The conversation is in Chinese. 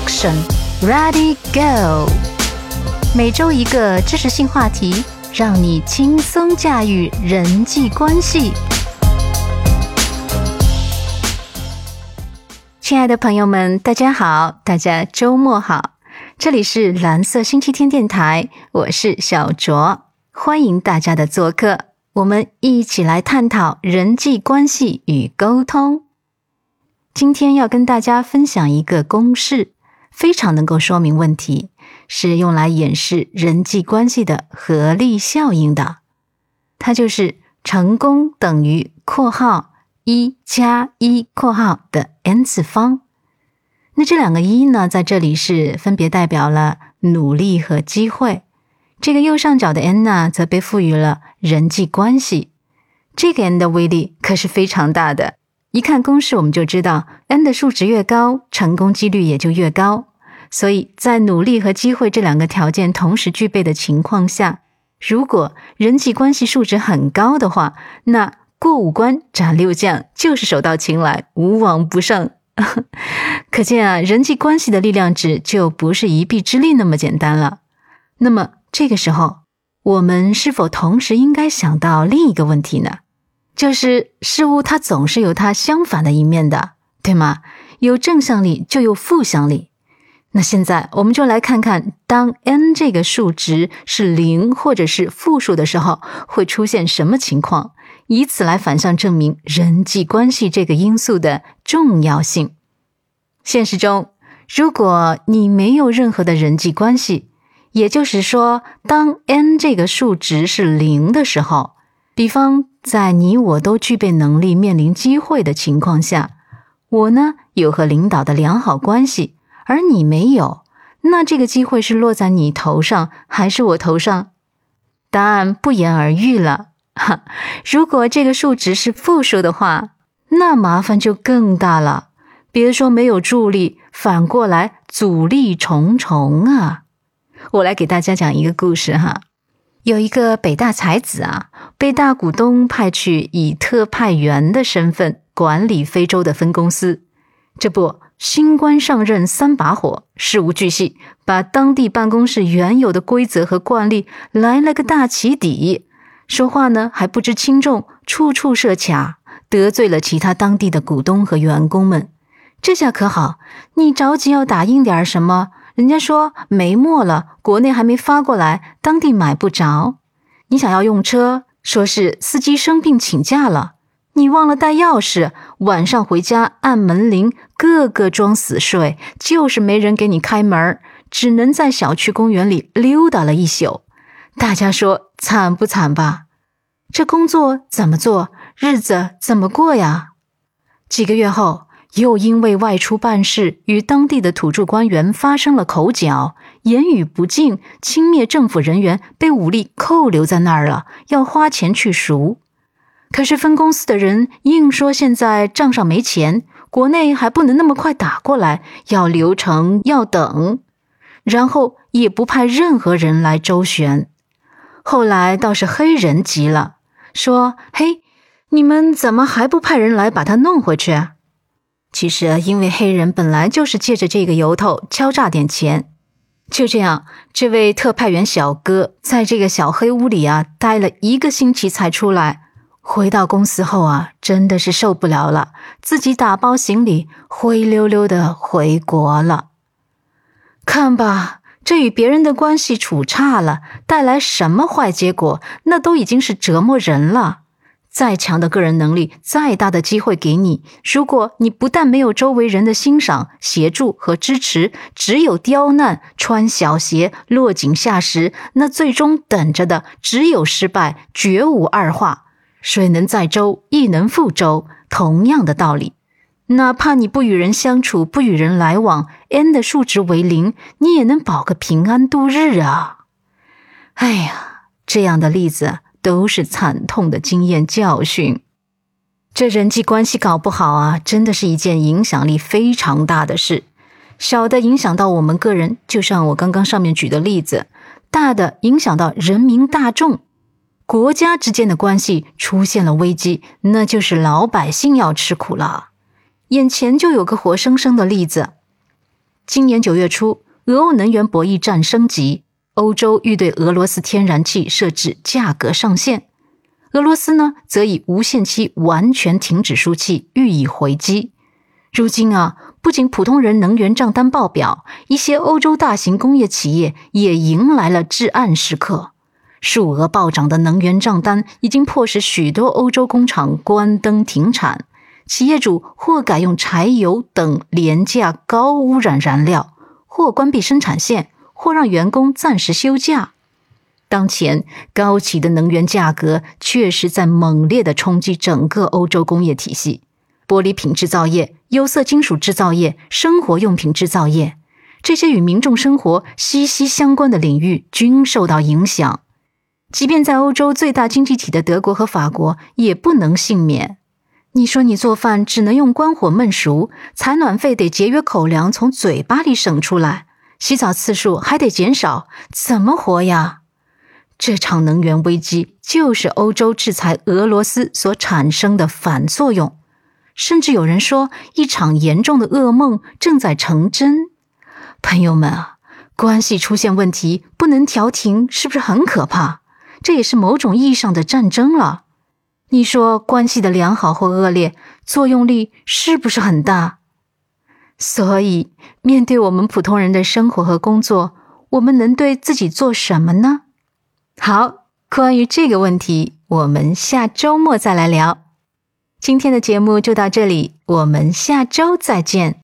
Action, ready, go！每周一个知识性话题，让你轻松驾驭人际关系。亲爱的朋友们，大家好，大家周末好！这里是蓝色星期天电台，我是小卓，欢迎大家的做客，我们一起来探讨人际关系与沟通。今天要跟大家分享一个公式，非常能够说明问题，是用来演示人际关系的合力效应的。它就是成功等于（括号一加一括号）的 n 次方。那这两个一呢，在这里是分别代表了努力和机会。这个右上角的 n 呢，则被赋予了人际关系。这个 n 的威力可是非常大的。一看公式，我们就知道 n 的数值越高，成功几率也就越高。所以在努力和机会这两个条件同时具备的情况下，如果人际关系数值很高的话，那过五关斩六将就是手到擒来，无往不胜。可见啊，人际关系的力量值就不是一臂之力那么简单了。那么这个时候，我们是否同时应该想到另一个问题呢？就是事物它总是有它相反的一面的，对吗？有正向力就有负向力。那现在我们就来看看，当 n 这个数值是零或者是负数的时候，会出现什么情况，以此来反向证明人际关系这个因素的重要性。现实中，如果你没有任何的人际关系，也就是说，当 n 这个数值是零的时候，比方。在你我都具备能力、面临机会的情况下，我呢有和领导的良好关系，而你没有，那这个机会是落在你头上还是我头上？答案不言而喻了。哈，如果这个数值是负数的话，那麻烦就更大了。别说没有助力，反过来阻力重重啊！我来给大家讲一个故事哈。有一个北大才子啊，被大股东派去以特派员的身份管理非洲的分公司。这不，新官上任三把火，事无巨细，把当地办公室原有的规则和惯例来了个大起底。说话呢还不知轻重，处处设卡，得罪了其他当地的股东和员工们。这下可好，你着急要打印点什么？人家说没墨了，国内还没发过来，当地买不着。你想要用车，说是司机生病请假了，你忘了带钥匙，晚上回家按门铃，个个装死睡，就是没人给你开门，只能在小区公园里溜达了一宿。大家说惨不惨吧？这工作怎么做，日子怎么过呀？几个月后。又因为外出办事，与当地的土著官员发生了口角，言语不敬，轻蔑政府人员，被武力扣留在那儿了，要花钱去赎。可是分公司的人硬说现在账上没钱，国内还不能那么快打过来，要流程要等，然后也不派任何人来周旋。后来倒是黑人急了，说：“嘿，你们怎么还不派人来把他弄回去？”其实，因为黑人本来就是借着这个由头敲诈点钱。就这样，这位特派员小哥在这个小黑屋里啊待了一个星期才出来。回到公司后啊，真的是受不了了，自己打包行李，灰溜溜的回国了。看吧，这与别人的关系处差了，带来什么坏结果，那都已经是折磨人了。再强的个人能力，再大的机会给你，如果你不但没有周围人的欣赏、协助和支持，只有刁难、穿小鞋、落井下石，那最终等着的只有失败，绝无二话。水能载舟，亦能覆舟，同样的道理。哪怕你不与人相处，不与人来往，n 的数值为零，你也能保个平安度日啊！哎呀，这样的例子。都是惨痛的经验教训，这人际关系搞不好啊，真的是一件影响力非常大的事。小的影响到我们个人，就像我刚刚上面举的例子；大的影响到人民大众，国家之间的关系出现了危机，那就是老百姓要吃苦了。眼前就有个活生生的例子。今年九月初，俄欧能源博弈战升级，欧洲欲对俄罗斯天然气设置价格上限，俄罗斯呢则以无限期完全停止输气予以回击。如今啊，不仅普通人能源账单爆表，一些欧洲大型工业企业也迎来了至暗时刻。数额暴涨的能源账单已经迫使许多欧洲工厂关灯停产，企业主或改用柴油等廉价高污染燃料，或关闭生产线，或让员工暂时休假。当前高企的能源价格确实在猛烈的冲击整个欧洲工业体系。玻璃品制造业、有色金属制造业、生活用品制造业，这些与民众生活息息相关的领域均受到影响。即便在欧洲最大经济体的德国和法国，也不能幸免。你说你做饭只能用关火焖熟，采暖费得节约口粮，从嘴巴里省出来，洗澡次数还得减少，怎么活呀？这场能源危机就是欧洲制裁俄罗斯所产生的反作用。甚至有人说，一场严重的噩梦正在成真。朋友们啊，关系出现问题不能调停，是不是很可怕？这也是某种意义上的战争了。你说关系的良好或恶劣，作用力是不是很大？所以，面对我们普通人的生活和工作，我们能对自己做什么呢？好，关于这个问题，我们下周末再来聊。今天的节目就到这里，我们下周再见。